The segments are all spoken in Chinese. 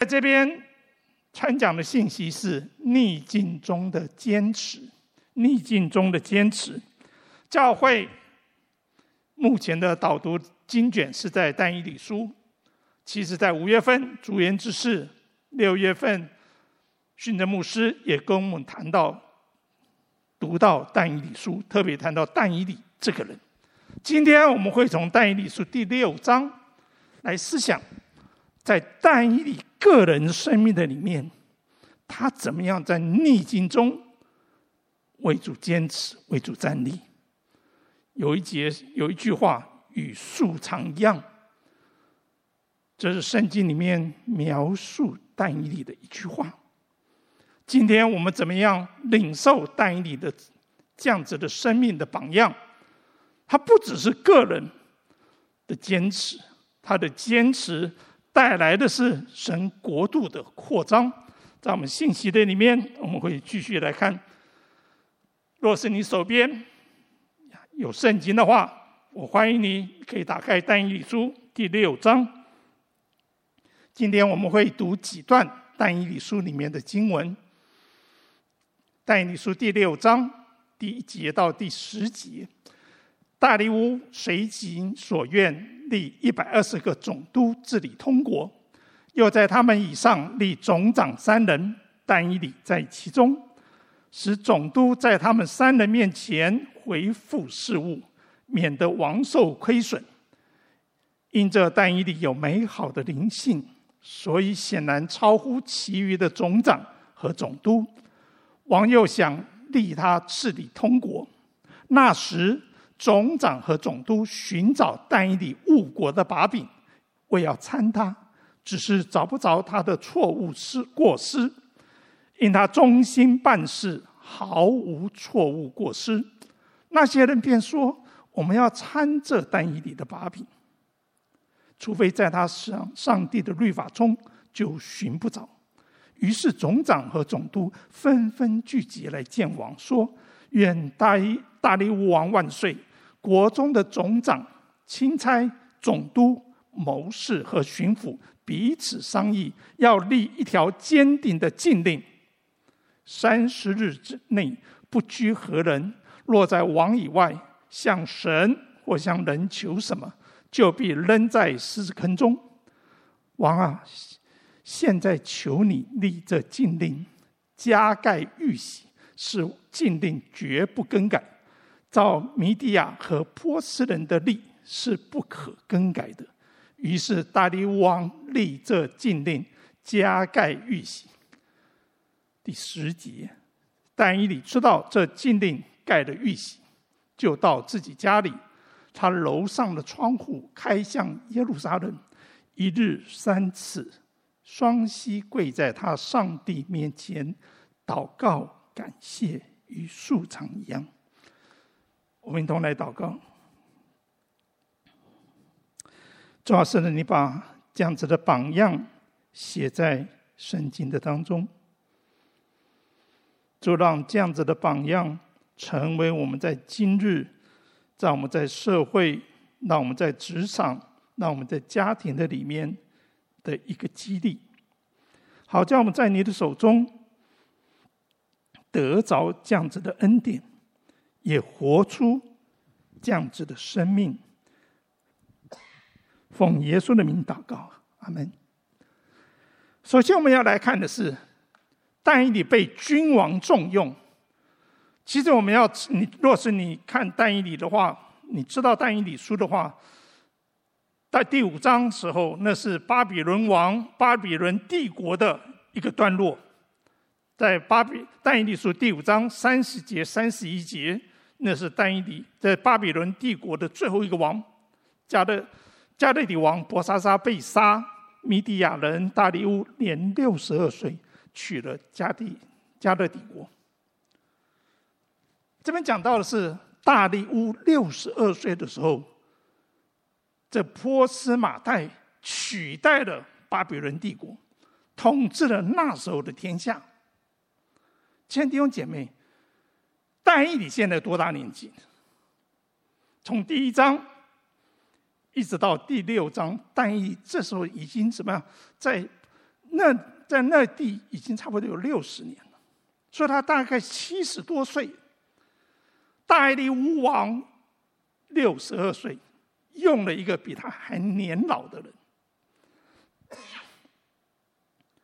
在这边传讲的信息是逆境中的坚持，逆境中的坚持。教会目前的导读经卷是在但以理书，其实在五月份主言之事，六月份训政牧师也跟我们谈到读到但以理书，特别谈到但以理这个人。今天我们会从但以理书第六章来思想，在但以理个人生命的里面，他怎么样在逆境中为主坚持、为主站立。有一节有一句话与树长一样，这是圣经里面描述但以理的一句话。今天我们怎么样领受但以理的这样子的生命的榜样？他不只是个人的坚持，他的坚持带来的是神国度的扩张。在我们信息的里面，我们会继续来看。若是你手边有圣经的话，我欢迎你可以打开但以理书第六章。今天我们会读几段但以理书里面的经文。但以理书第六章第一节到第十节。大利乌随己所愿，立一百二十个总督治理通国，又在他们以上立总长三人，但以理在其中，使总督在他们三人面前回复事务，免得王受亏损。因这但以理有美好的灵性，所以显然超乎其余的总长和总督。王又想立他治理通国，那时。总长和总督寻找但以理误国的把柄，为要参他，只是找不着他的错误失过失，因他忠心办事，毫无错误过失。那些人便说：“我们要参这但以理的把柄，除非在他上上帝的律法中，就寻不着。”于是总长和总督纷纷聚集来见王，说：“愿大大利乌王万岁！”国中的总长、钦差、总督、谋士和巡抚彼此商议，要立一条坚定的禁令：三十日之内不拘何人，若在王以外向神或向人求什么，就必扔在狮子坑中。王啊，现在求你立这禁令，加盖玉玺，是禁令绝不更改。照米底亚和波斯人的例是不可更改的，于是大利乌王立这禁令，加盖玉玺。第十节，但以理知道这禁令盖的玉玺，就到自己家里，他楼上的窗户开向耶路撒冷，一日三次，双膝跪在他上帝面前，祷告感谢，与素常一样。我们一同来祷告。主啊，是的，你把这样子的榜样写在圣经的当中，就让这样子的榜样成为我们在今日，在我们在社会，让我们在职场，让我们在家庭的里面的一个激励。好，叫我们在你的手中得着这样子的恩典。也活出这样子的生命，奉耶稣的名祷告，阿门。首先，我们要来看的是但以理被君王重用。其实，我们要你若是你看但以理的话，你知道但以理书的话，在第五章时候，那是巴比伦王、巴比伦帝国的一个段落，在巴比但以理书第五章三十节、三十一节。那是丹尼迪在巴比伦帝国的最后一个王，加勒加勒底王伯沙撒被杀，米底亚人大利乌年六十二岁娶了加地加勒底国。这边讲到的是大利乌六十二岁的时候，这波斯马代取代了巴比伦帝国，统治了那时候的天下。亲爱的弟兄姐妹。但以理现在多大年纪？从第一章一直到第六章，但以这时候已经怎么样？在那在那地已经差不多有六十年了，所以他大概七十多岁。大力乌王六十二岁，用了一个比他还年老的人。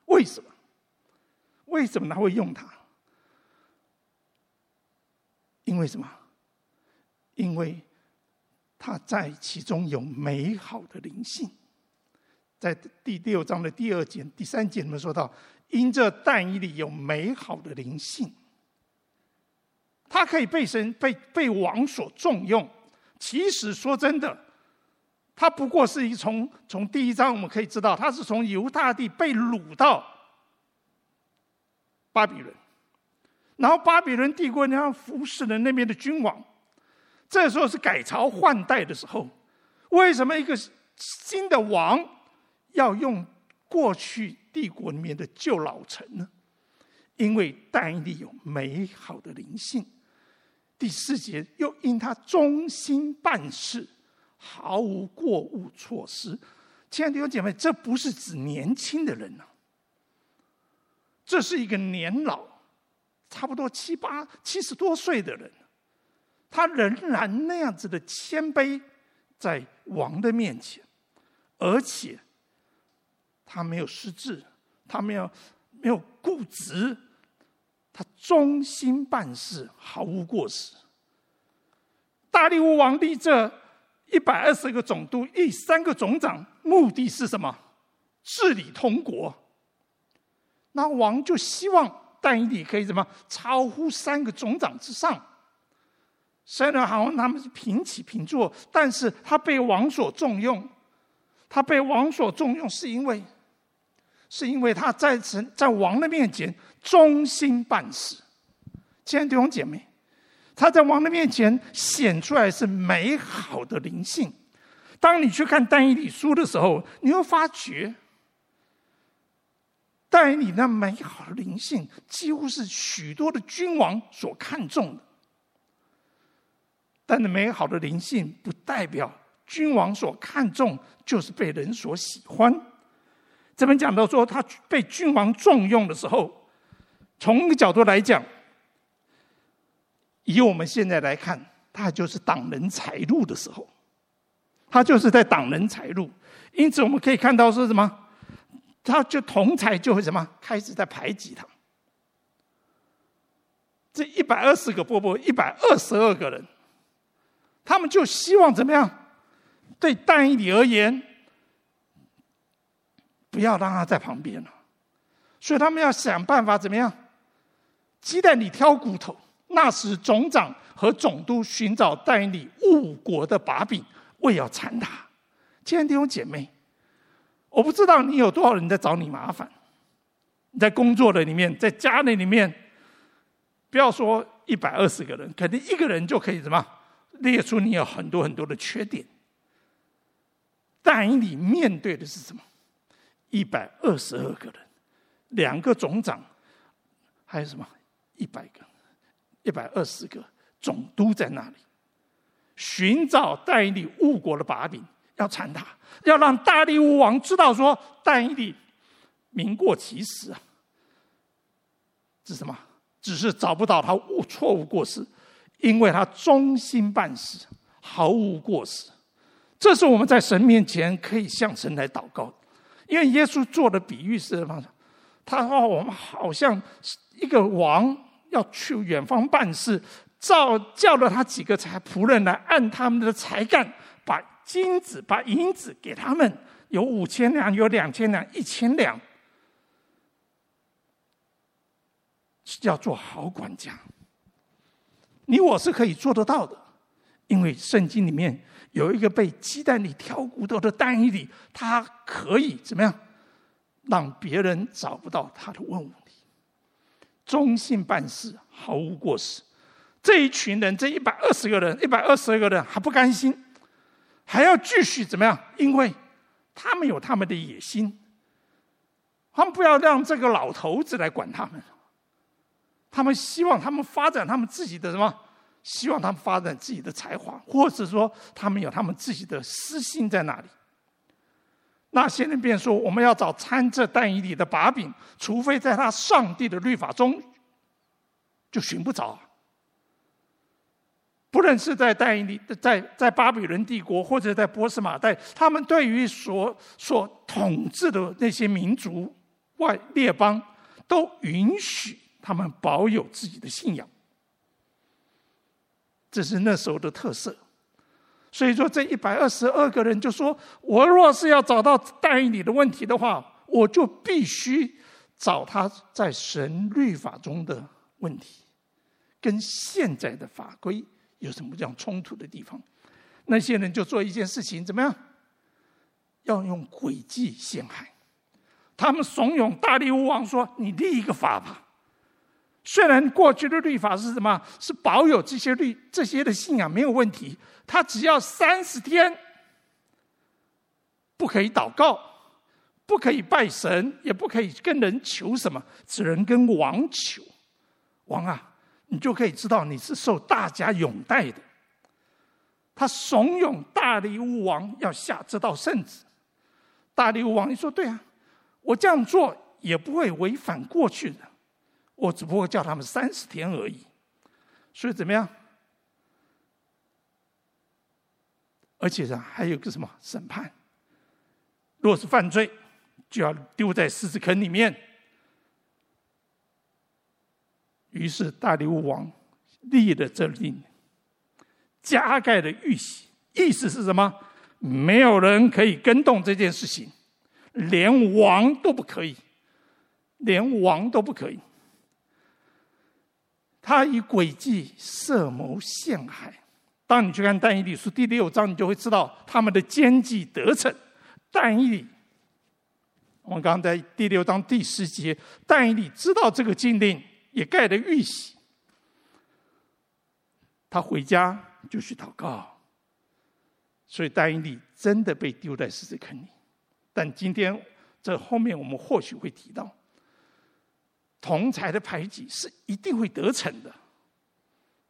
为什么？为什么他会用他？为什么？因为他在其中有美好的灵性。在第六章的第二节、第三节里面说到，因这但以理有美好的灵性，他可以被神、被被王所重用。其实说真的，他不过是一从从第一章我们可以知道，他是从犹大地被掳到巴比伦，然后巴比伦帝国呢服侍了那边的君王。这时候是改朝换代的时候，为什么一个新的王要用过去帝国里面的旧老臣呢？因为但以理有美好的灵性。第四节又因他忠心办事，毫无过误错失。亲爱的弟兄姐妹，这不是指年轻的人呐，这是一个年老，差不多七八七十多岁的人。他仍然那样子的谦卑，在王的面前，而且他没有失志，他没有没有固执，他忠心办事，毫无过失。大力乌王立这一百二十个总督，一三个总长，目的是什么？治理通国。那王就希望但以理可以什么？超乎三个总长之上。虽然好像他们是平起平坐，但是他被王所重用。他被王所重用，是因为，是因为他在神在王的面前忠心办事。亲爱的弟兄姐妹，他在王的面前显出来是美好的灵性。当你去看但以理书的时候，你会发觉，在你那美好的灵性，几乎是许多的君王所看重的。但是美好的灵性不代表君王所看重就是被人所喜欢。这边讲到说他被君王重用的时候，从一个角度来讲，以我们现在来看，他就是挡人财路的时候，他就是在挡人财路。因此我们可以看到是什么？他就同侪就会什么开始在排挤他。这一百二十个伯伯，一百二十二个人。他们就希望怎么样？对但以理而言，不要让他在旁边了，所以他们要想办法怎么样？鸡蛋里挑骨头。那时总长和总督寻找但以理误国的把柄，为要缠他。亲爱的弟兄姐妹，我不知道你有多少人在找你麻烦。你在工作的里面，在家里里面，不要说一百二十个人，肯定一个人就可以什么？列出你有很多很多的缺点，但你面对的是什么？一百二十二个人，两个总长，还有什么？一百个，一百二十个总督在那里，寻找但以理误国的把柄，要缠他，要让大利乌王知道说但以理名过其实啊，是什么？只是找不到他误错误过失。因为他忠心办事，毫无过失，这是我们在神面前可以向神来祷告。因为耶稣做的比喻是什么？他说我们好像一个王要去远方办事，召叫了他几个才仆人来按他们的才干，把金子、把银子给他们，有五千两，有两千两，一千两，要做好管家。你我是可以做得到的，因为圣经里面有一个被鸡蛋里挑骨头的但以理，他可以怎么样，让别人找不到他的问题，忠心办事，毫无过失。这一群人，这一百二十个人，一百二十二个人还不甘心，还要继续怎么样？因为他们有他们的野心，他们不要让这个老头子来管他们。他们希望他们发展他们自己的什么？希望他们发展自己的才华，或者说他们有他们自己的私心在那里。那些人便说：“我们要找掺着但以理的把柄，除非在他上帝的律法中，就寻不着。不论是在但以理，在在巴比伦帝国，或者在波斯马代，他们对于所所统治的那些民族外列邦，都允许他们保有自己的信仰。这是那时候的特色。”所以说，这一百二十二个人就说：“我若是要找到但以理的问题的话，我就必须找他在神律法中的问题，跟现在的法规有什么这样冲突的地方。”那些人就做一件事情，怎么样？要用诡计陷害。他们怂恿大力乌王说：“你立一个法吧。虽然过去的律法是什么？是保有这些律这些的信仰没有问题。”他只要三十天，不可以祷告，不可以拜神，也不可以跟人求什么，只能跟王求。王啊，你就可以知道你是受大家拥戴的。他怂恿大利乌王要下这道圣旨。大利乌王你说对啊，我这样做也不会违反过去的，我只不过叫他们三十天而已。所以怎么样？而且呢，还有个什么审判？若是犯罪，就要丢在狮子坑里面。于是大利乌王立了这令，加盖了玉玺，意思是什么？没有人可以更动这件事情，连王都不可以，连王都不可以。他以诡计设谋陷害。当你去看但以理书第六章，你就会知道他们的奸计得逞。但以理，我们刚刚在第六章第十节，但以理知道这个禁令，也盖了玉玺。他回家就去祷告，所以但以理真的被丢在狮子坑里。但今天这后面我们或许会提到，同侪的排挤是一定会得逞的。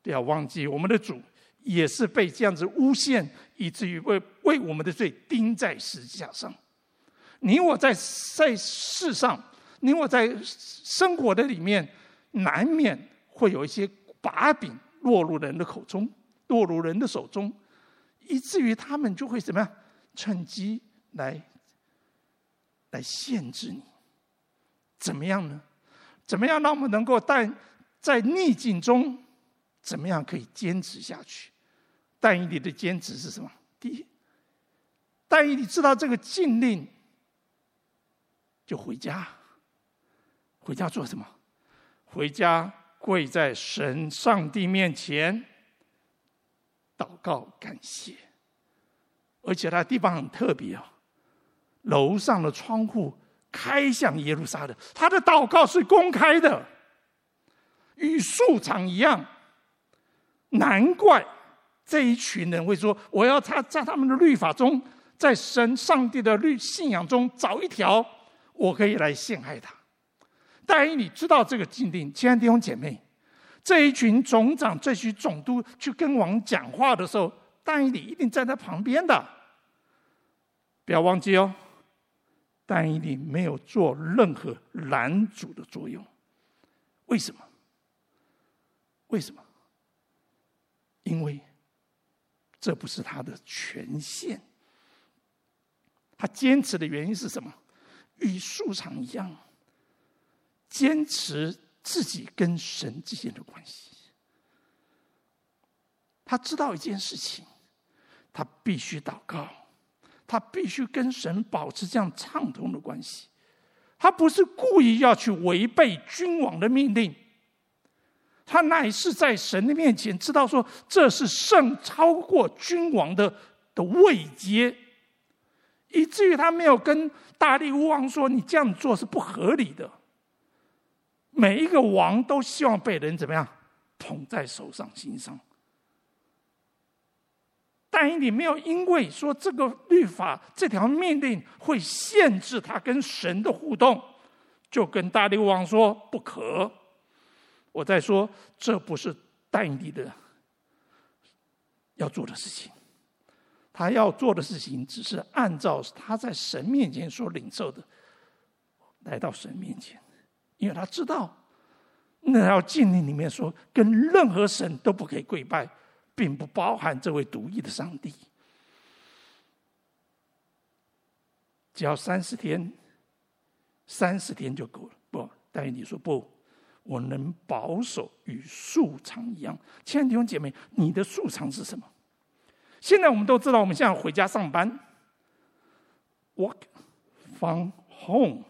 不要忘记我们的主。也是被这样子诬陷，以至于为为我们的罪钉在十字架上。你我在在世上，你我在生活的里面，难免会有一些把柄落入人的口中，落入人的手中，以至于他们就会怎么样，趁机来来限制你。怎么样呢？怎么样让我们能够在在逆境中，怎么样可以坚持下去？但以理的坚持是什么？第一，但以理知道这个禁令，就回家。回家做什么？回家跪在神上帝面前，祷告感谢。而且他地方很特别啊，楼上的窗户开向耶路撒冷，他的祷告是公开的，与树场一样。难怪。这一群人会说：“我要他在他们的律法中，在神上帝的律信仰中找一条，我可以来陷害他。”但以你知道这个禁令，亲爱的弟兄姐妹，这一群总长、这群总督去跟王讲话的时候，但以理一定站在旁边的。不要忘记哦，但以理没有做任何拦阻的作用。为什么？为什么？因为。这不是他的权限。他坚持的原因是什么？与素常一样，坚持自己跟神之间的关系。他知道一件事情，他必须祷告，他必须跟神保持这样畅通的关系。他不是故意要去违背君王的命令。他乃是在神的面前知道说，这是胜超过君王的的位阶，以至于他没有跟大力乌王说：“你这样做是不合理的。”每一个王都希望被人怎么样捧在手上心上，但你没有因为说这个律法这条命令会限制他跟神的互动，就跟大流王说不可。我在说，这不是但以理的要做的事情。他要做的事情只是按照他在神面前所领受的，来到神面前，因为他知道那条禁令里面说，跟任何神都不可以跪拜，并不包含这位独一的上帝。只要三十天，三十天就够了。不，但是你说不，我能保守与素常一样。亲爱的弟兄姐妹，你的素常是什么？现在我们都知道，我们现在回家上班，work from home。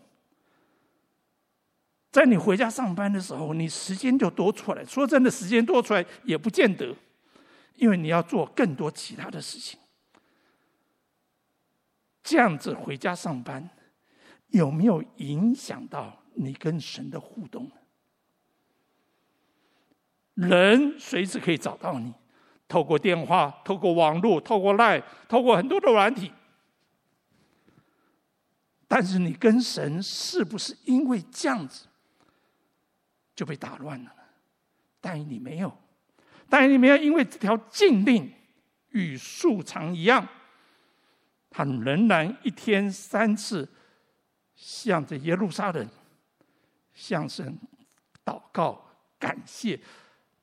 在你回家上班的时候，你时间就多出来。说真的，时间多出来也不见得，因为你要做更多其他的事情。这样子回家上班，有没有影响到你跟神的互动？人随时可以找到你。透过电话，透过网络，透过 LINE，透过很多的软体，但是你跟神是不是因为这样子就被打乱了？但你没有，但你没有因为这条禁令与素常一样，他仍然一天三次向着耶路撒冷向神祷告感谢。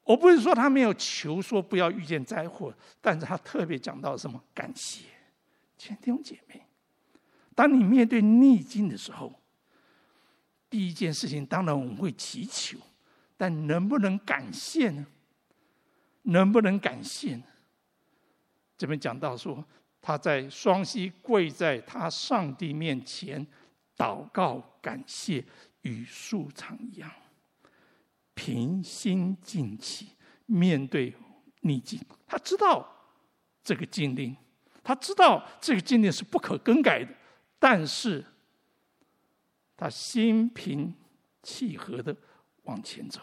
我不是说他没有求说不要遇见灾祸，但是他特别讲到什么？感谢，亲爱的弟兄姐妹，当你面对逆境的时候，第一件事情当然我们会祈求，但能不能感谢呢？能不能感谢呢？这边讲到说，他在双膝跪在他上帝面前祷告感谢，与素常一样。平心静气面对逆境，他知道这个禁令，他知道这个禁令是不可更改的，但是他心平气和的往前走。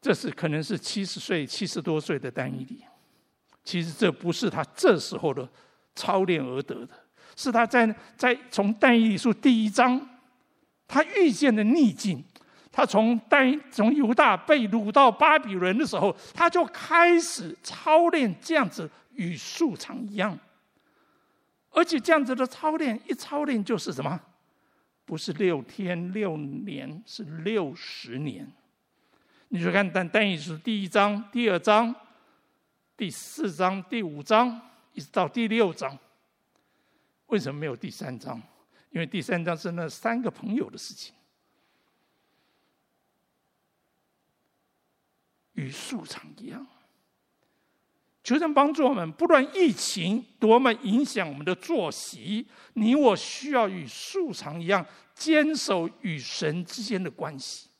这是可能是七十岁、七十多岁的但以理，其实这不是他这时候的操练而得的，是他在在从但以理书第一章，他遇见的逆境。他从带从犹大被掳到巴比伦的时候，他就开始操练这样子与素常一样，而且这样子的操练一操练就是什么？不是六天六年，是六十年。你就看但但以理书第一章、第二章、第四章、第五章，一直到第六章，为什么没有第三章？因为第三章是那三个朋友的事情。与素常一样，求神帮助我们。不论疫情多么影响我们的作息，你我需要与素常一样，坚守与神之间的关系。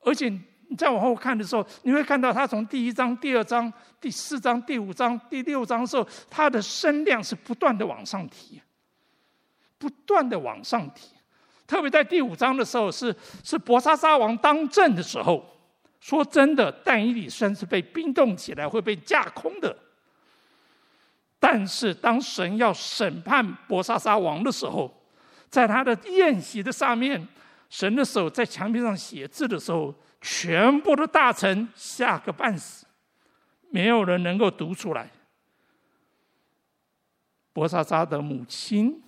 而且你再往后看的时候，你会看到他从第一章、第二章、第四章、第五章、第六章的时候，他的声量是不断的往上提，不断的往上提。特别在第五章的时候是，是是伯沙撒王当政的时候。说真的，但以理算是被冰冻起来，会被架空的。但是当神要审判伯沙王的时候，在他的宴席的上面，神的手在墙壁上写字的时候，全部的大臣吓个半死，没有人能够读出来。伯沙撒的母亲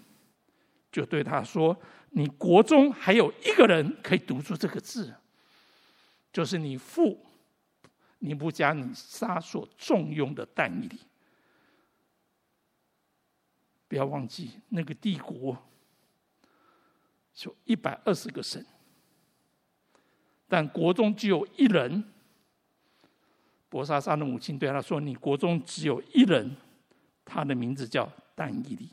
就对他说：“你国中还有一个人可以读出这个字。”就是你父尼布加尼撒所重用的但以理，不要忘记那个帝国就一百二十个省，但国中只有一人。伯沙撒的母亲对他说：“你国中只有一人，他的名字叫但以理。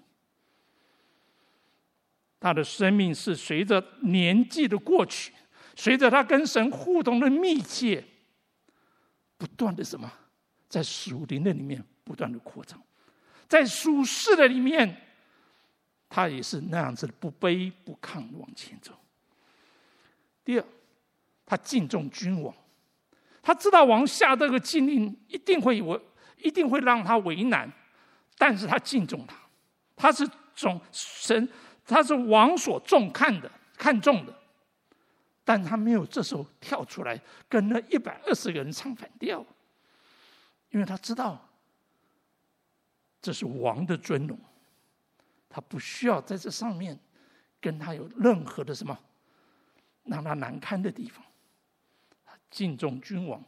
他的生命是随着年纪的过去。”随着他跟神互动的密切，不断的什么，在属灵的里面不断的扩张，在属世的里面，他也是那样子不卑不亢往前走。第二，他敬重君王，他知道王下这个禁令一定会为，一定会让他为难，但是他敬重他，他是总神，他是王所重看的，看重的。但他没有这时候跳出来跟那一百二十个人唱反调，因为他知道这是王的尊荣，他不需要在这上面跟他有任何的什么让他难堪的地方。敬重君王，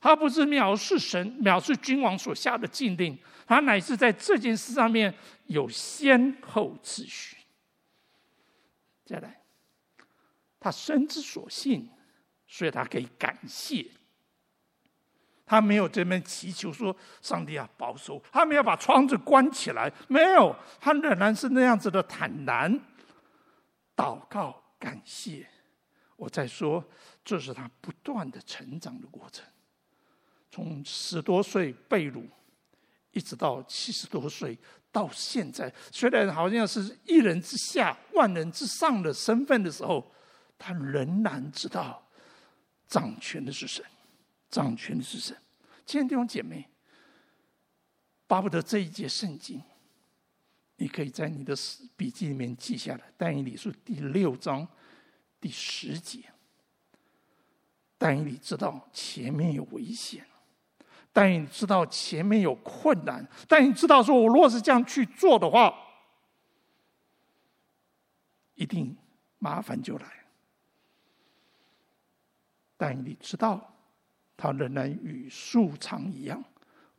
他不是藐视神、藐视君王所下的禁令，他乃是在这件事上面有先后次序。再来，他深知所幸，所以他可以感谢。他没有这边祈求说：“上帝啊，保守。”他没有把窗子关起来，没有，他仍然是那样子的坦然祷告、感谢。我在说，这是他不断的成长的过程，从十多岁被掳，一直到七十多岁，到现在，虽然好像是一人之下、万人之上的身份的时候，他仍然知道掌权的是神。掌权的是神，亲爱的弟兄姐妹，巴不得这一节圣经，你可以在你的笔记里面记下来。但以理书第六章第十节，但以理知道前面有危险，但以知道前面有困难，但你知道说，我若是这样去做的话，一定麻烦就来。但你知道。他仍然与素常一样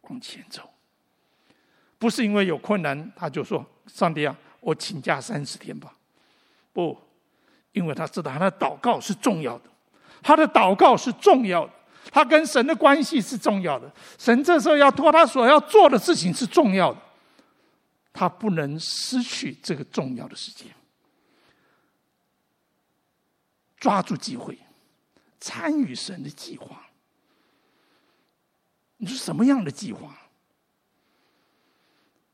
往前走，不是因为有困难，他就说：“上帝啊，我请假三十天吧。”不，因为他知道他的祷告是重要的，他的祷告是重要的，他跟神的关系是重要的。神这时候要托他所要做的事情是重要的，他不能失去这个重要的时间，抓住机会，参与神的计划。你是什么样的计划？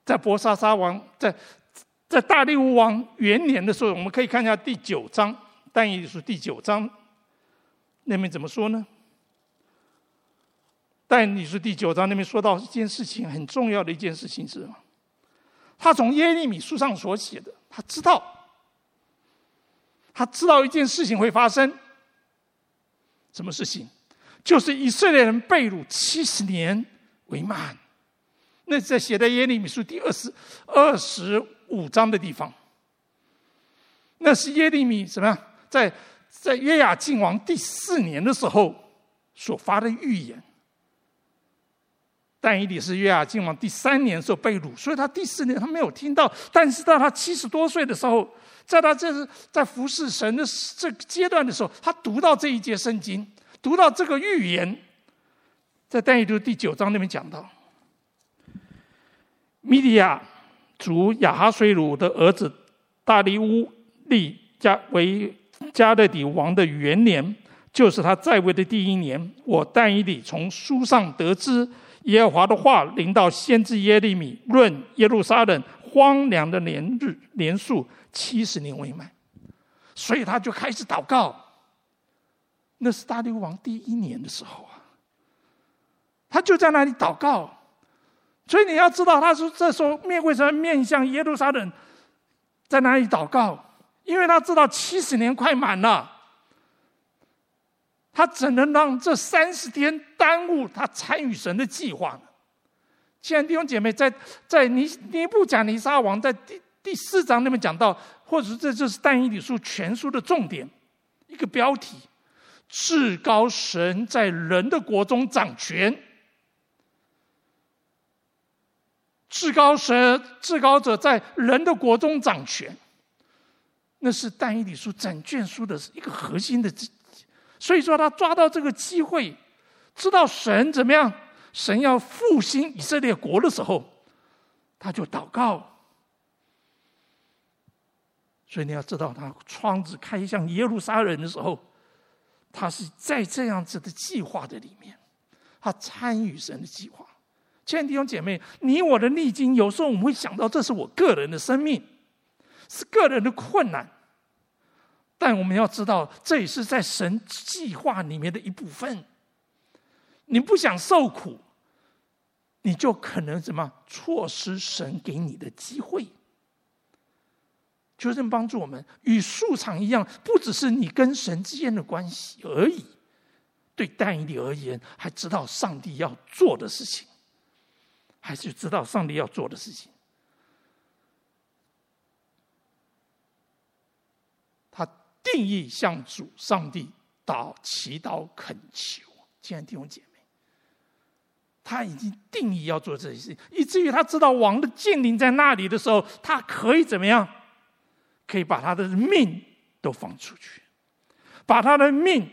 在伯沙撒王在在大利乌王元年的时候，我们可以看一下第九章，但也是第九章那边怎么说呢？但以理书第九章那边说到一件事情，很重要的一件事情是什么？他从耶利米书上所写的，他知道，他知道一件事情会发生，什么事情？就是以色列人被掳七十年为慢，那在写在耶利米书第二十二十五章的地方。那是耶利米什么样？在在约雅敬王第四年的时候所发的预言。但以理是约雅敬王第三年时候被掳，所以他第四年他没有听到。但是到他七十多岁的时候，在他这是在服侍神的这个阶段的时候，他读到这一节圣经。读到这个预言，在但以理第九章那边讲到，米底亚族亚哈随鲁的儿子大利乌立加为加勒底王的元年，就是他在位的第一年。我但以理从书上得知耶和华的话临到先知耶利米，论耶路撒冷荒凉的年日年数七十年未满，所以他就开始祷告。那是大利乌王第一年的时候啊，他就在那里祷告，所以你要知道，他说这时候面为什么面向耶路撒冷，在那里祷告？因为他知道七十年快满了，他怎能让这三十天耽误他参与神的计划呢？亲爱的弟兄姐妹，在在尼尼布甲尼撒王在第第四章那边讲到，或者这就是但以理书全书的重点，一个标题。至高神在人的国中掌权，至高神、至高者在人的国中掌权，那是但以理书整卷书的一个核心的。所以说，他抓到这个机会，知道神怎么样，神要复兴以色列国的时候，他就祷告。所以你要知道，他窗子开向耶路撒冷的时候。他是在这样子的计划的里面，他参与神的计划。亲爱的弟兄姐妹，你我的逆境，有时候我们会想到这是我个人的生命，是个人的困难。但我们要知道，这也是在神计划里面的一部分。你不想受苦，你就可能怎么错失神给你的机会。求神帮助我们，与树场一样，不只是你跟神之间的关系而已。对但以理而言，还知道上帝要做的事情。还是知道上帝要做的事情。他定义向主上帝祷祈祷恳求，亲爱的弟兄姐妹，他已经定义要做这些事，以至于他知道王的禁令在那里的时候，他可以怎么样？可以把他的命都放出去，把他的命，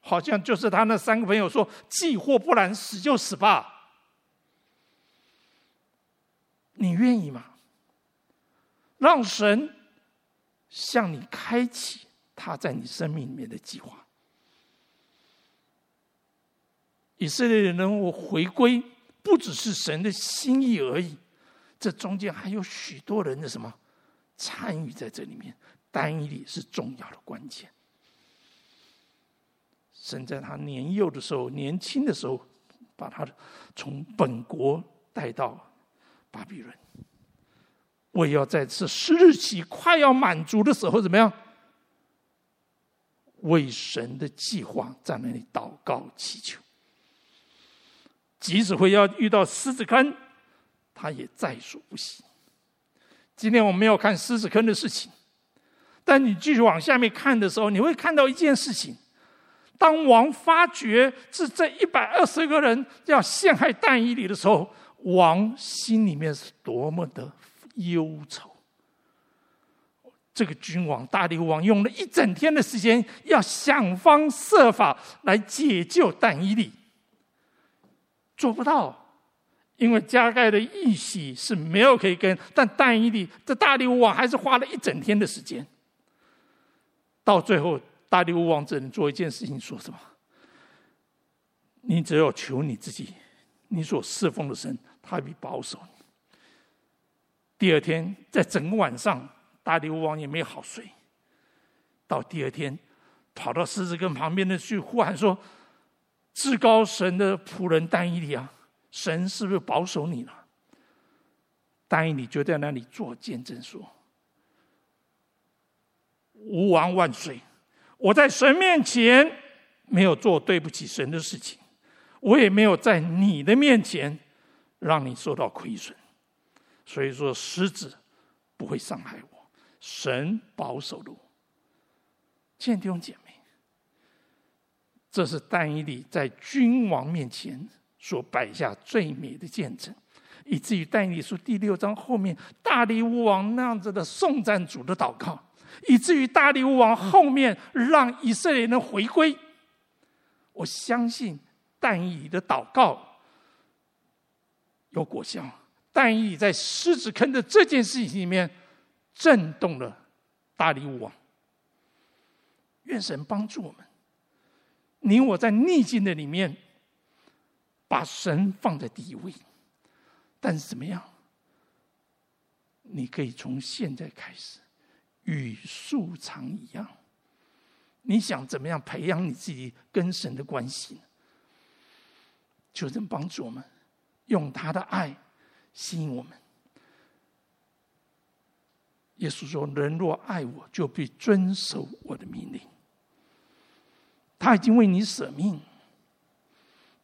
好像就是他那三个朋友说：“既或不然，死就死吧。”你愿意吗？让神向你开启他在你生命里面的计划。以色列人能够回归，不只是神的心意而已，这中间还有许多人的什么参与在这里面。但以理是重要的关键。神在他年幼的时候、年轻的时候，把他从本国带到。巴比伦，我也要在这十日期快要满足的时候，怎么样？为神的计划在那里祷告祈求，即使会要遇到狮子坑，他也在所不惜。今天我们要看狮子坑的事情，但你继续往下面看的时候，你会看到一件事情：当王发觉是这一百二十个人要陷害但以理的时候。王心里面是多么的忧愁。这个君王大利乌王用了一整天的时间，要想方设法来解救但伊利，做不到，因为加盖的玉玺是没有可以跟，但但伊利这大利乌王还是花了一整天的时间。到最后，大利乌王只能做一件事情，说什么？你只有求你自己，你所侍奉的神。他比保守你。第二天，在整个晚上，大利乌王也没好睡。到第二天，跑到狮子跟旁边的去呼喊说：“至高神的仆人但以理啊，神是不是保守你了？”但以理就在那里做见证说：“吾王万岁！我在神面前没有做对不起神的事情，我也没有在你的面前。”让你受到亏损，所以说狮子不会伤害我，神保守了我。亲爱的弟兄姐妹，这是但以理在君王面前所摆下最美的见证，以至于但以理书第六章后面大利乌王那样子的颂赞主的祷告，以至于大利乌王后面让以色列人回归。我相信但以理的祷告。有果效，但以在狮子坑的这件事情里面震动了大利乌王。愿神帮助我们，你我在逆境的里面，把神放在第一位。但是怎么样？你可以从现在开始与素常一样。你想怎么样培养你自己跟神的关系呢？求神帮助我们。用他的爱吸引我们。耶稣说：“人若爱我，就必遵守我的命令。”他已经为你舍命。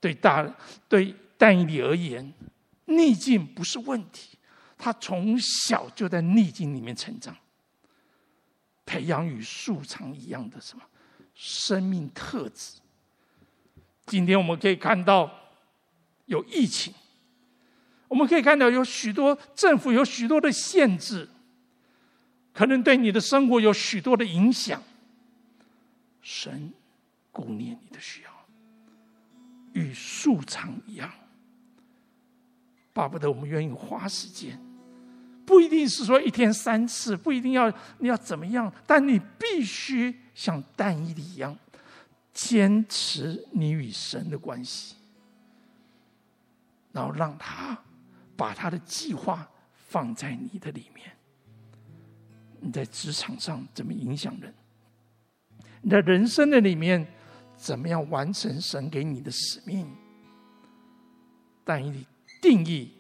对大对但以理而言，逆境不是问题。他从小就在逆境里面成长，培养与树长一样的什么生命特质。今天我们可以看到有疫情。我们可以看到，有许多政府有许多的限制，可能对你的生活有许多的影响。神顾念你的需要，与素常一样，巴不得我们愿意花时间，不一定是说一天三次，不一定要你要怎么样，但你必须像但以理一样，坚持你与神的关系，然后让他。把他的计划放在你的里面。你在职场上怎么影响人？你在人生的里面怎么样完成神给你的使命？但以理定义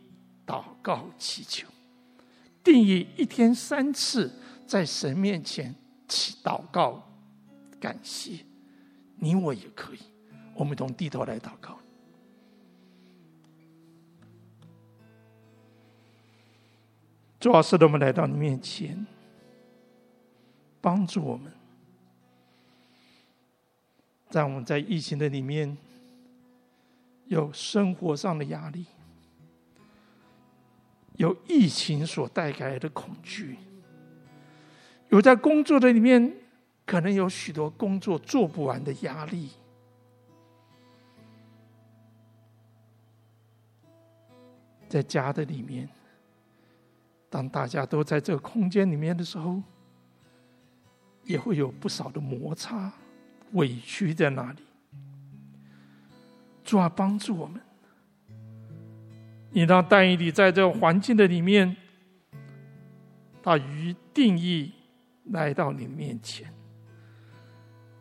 祷告祈求，定义一天三次在神面前祈祷告感谢。你我也可以，我们从低头来祷告。主要是的，我们来到你面前，帮助我们，在我们在疫情的里面，有生活上的压力，有疫情所带来的恐惧，有在工作的里面，可能有许多工作做不完的压力。在家的里面，当大家都在这个空间里面的时候，也会有不少的摩擦、委屈在那里。主啊，帮助我们！你让但以理在这个环境的里面，他与定义来到你面前。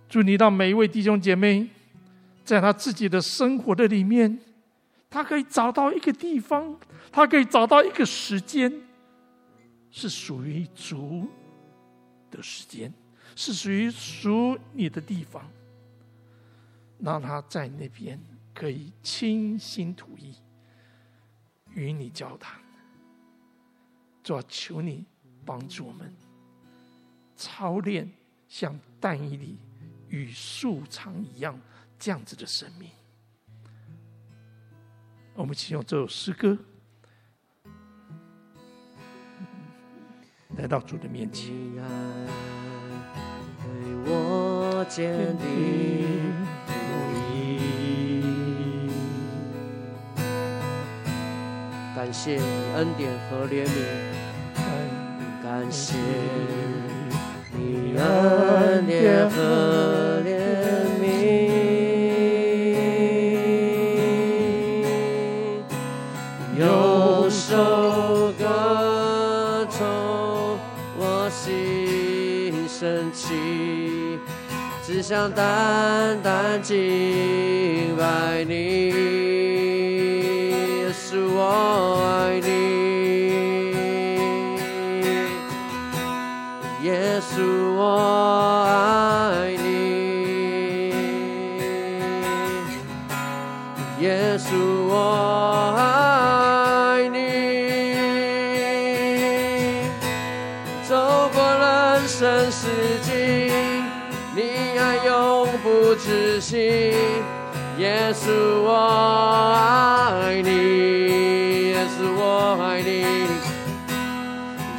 祝你让每一位弟兄姐妹，在他自己的生活的里面。他可以找到一个地方，他可以找到一个时间，是属于主的时间，是属于属你的地方，让他在那边可以倾心吐意，与你交谈。主啊，求你帮助我们操练像但以理与树常一样这样子的生命。我们请用这首诗歌来到主的面前。我坚定。不移，感谢你恩典和怜悯，感谢你恩典和想单单敬拜你，是我爱你，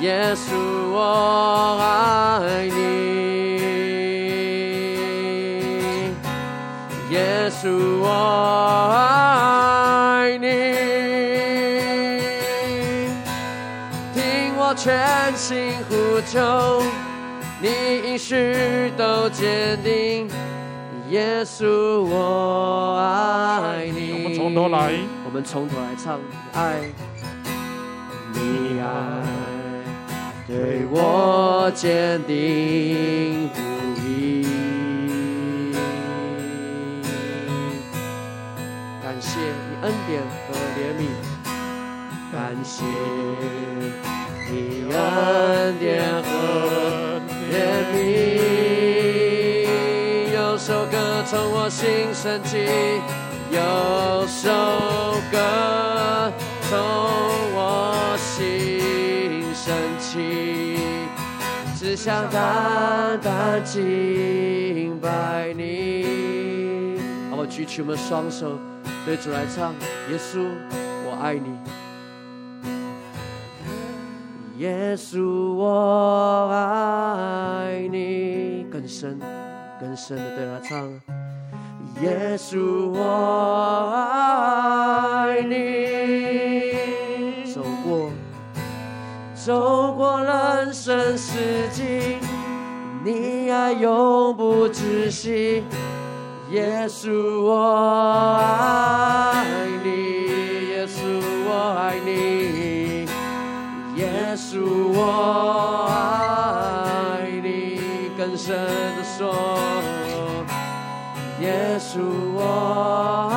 耶稣我爱你，耶稣我爱你，听我全心呼求，你应许都坚定。耶稣，我爱你。我们从头来，我们从头来唱。爱，你爱对我坚定不移。感谢你恩典和怜悯，感谢你恩典和怜悯。有首歌从我心升起，有首歌从我心升起，只想单单敬拜你。好，我举起我们双手，对主来唱：耶稣，我爱你。耶稣，我爱你，更深。更深的对他唱，耶稣我爱你，走过人生四季，你爱永不止息，耶稣我爱你，耶稣我爱你，耶稣我爱你，更深的说。耶稣，我爱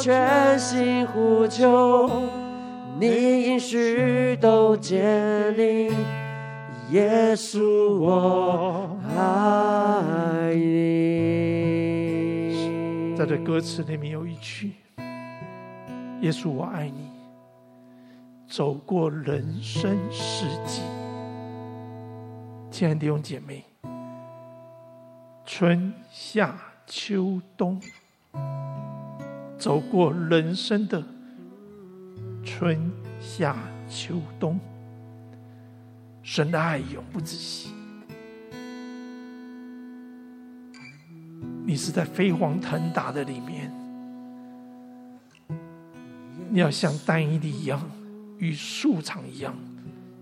全心呼求，你应许都坚定。耶稣，我爱你。在这歌词里面有一句：耶稣，我爱你。走过人生四季，亲爱的弟兄姐妹，春夏秋冬，走过人生的春夏秋冬，神的爱永不止息。你是在飞黄腾达的里面，你要像但以理一样。与树长一样，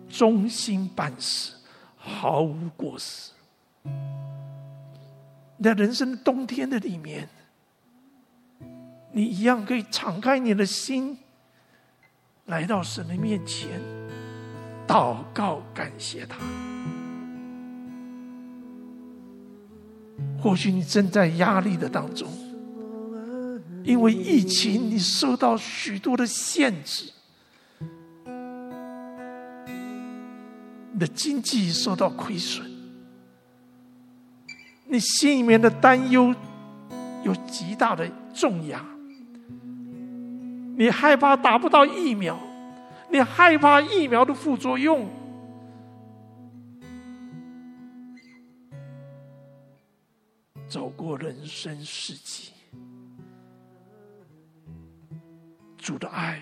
忠心办事，毫无过失。在人生冬天的里面，你一样可以敞开你的心，来到神的面前，祷告感谢他。或许你正在压力的当中，因为疫情，你受到许多的限制。你的经济受到亏损，你心里面的担忧有极大的重压，你害怕打不到疫苗，你害怕疫苗的副作用，走过人生四季，主的爱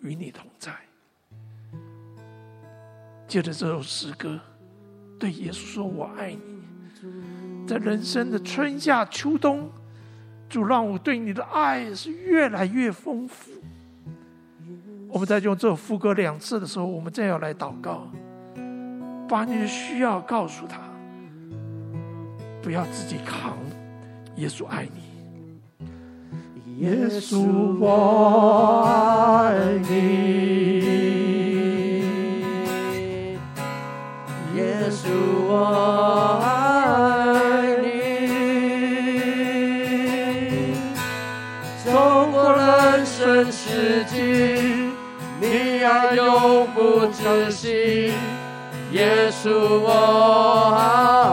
与你同在。借着这首诗歌，对耶稣说：“我爱你。”在人生的春夏秋冬，主让我对你的爱是越来越丰富。我们在用这首副歌两次的时候，我们再要来祷告，把你的需要告诉他，不要自己扛。耶稣爱你，耶稣我爱你。耶稣我爱永不止息。耶稣我爱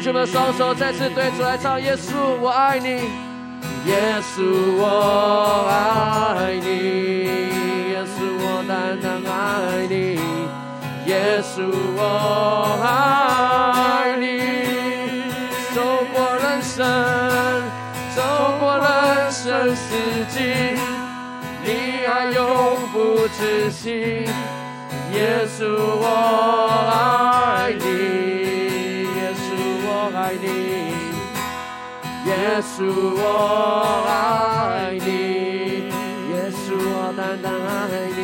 举起我们双手，再次对出来唱：耶稣，我爱你。耶稣，我爱你。耶稣，我单单爱你。耶稣，我爱你，走过人生，走过人生四季，你爱永不止息。耶稣，我稣，我爱你，耶稣，我单单爱你。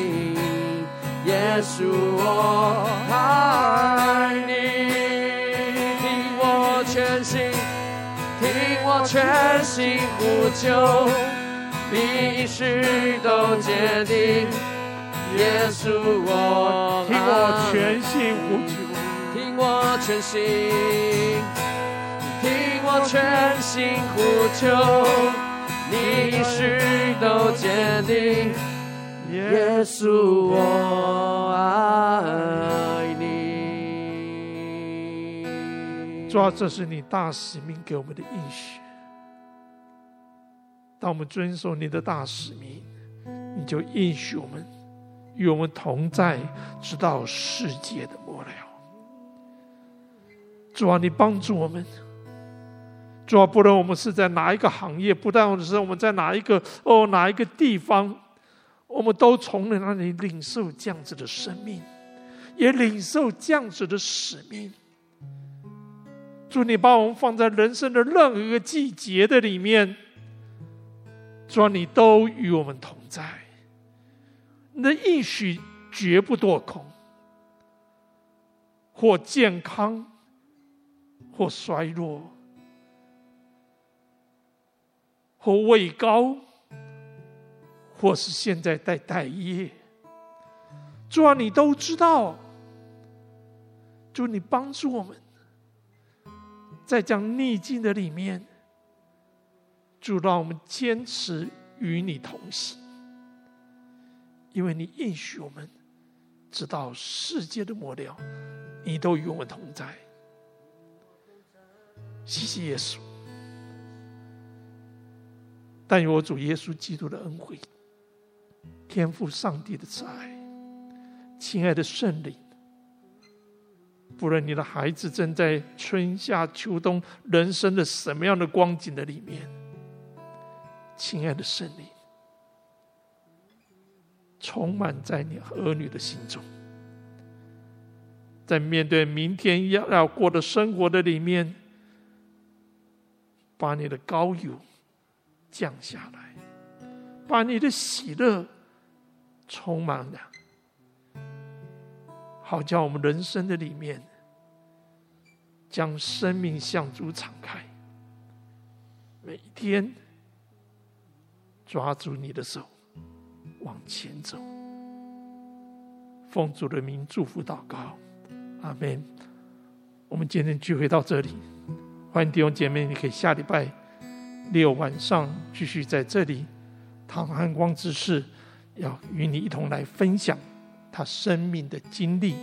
耶稣，我爱你，听我全心，听我全心呼求，你许都坚定。耶稣，我听我全心呼求，听我全心，听我全心呼求，你许都坚定。耶稣，我爱你。主啊，这是你大使命给我们的应许。当我们遵守你的大使命，你就应许我们与我们同在，直到世界的末了。主啊，你帮助我们。主啊，不论我们是在哪一个行业，不但是我们在哪一个哦哪一个地方。我们都从那里领受这样子的生命，也领受这样子的使命。祝你把我们放在人生的任何一个季节的里面，主你都与我们同在。你的应许绝不落空，或健康，或衰弱，或位高。或是现在在待业，主啊，你都知道。主，你帮助我们，在这样逆境的里面，主让我们坚持与你同行，因为你应许我们，直到世界的末了，你都与我们同在。谢谢耶稣，但有我主耶稣基督的恩惠。天赋上帝的慈爱，亲爱的圣灵，不论你的孩子正在春夏秋冬人生的什么样的光景的里面，亲爱的圣灵，充满在你儿女的心中，在面对明天要要过的生活的里面，把你的膏油降下来，把你的喜乐。充满了，好叫我们人生的里面，将生命向主敞开，每一天抓住你的手往前走。奉主的名祝福祷告，阿门。我们今天聚会到这里，欢迎弟兄姐妹，你可以下礼拜六晚上继续在这里，唐汉光之事。要与你一同来分享他生命的经历。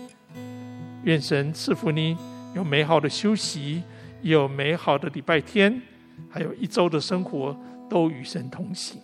愿神赐福你有美好的休息，有美好的礼拜天，还有一周的生活都与神同行。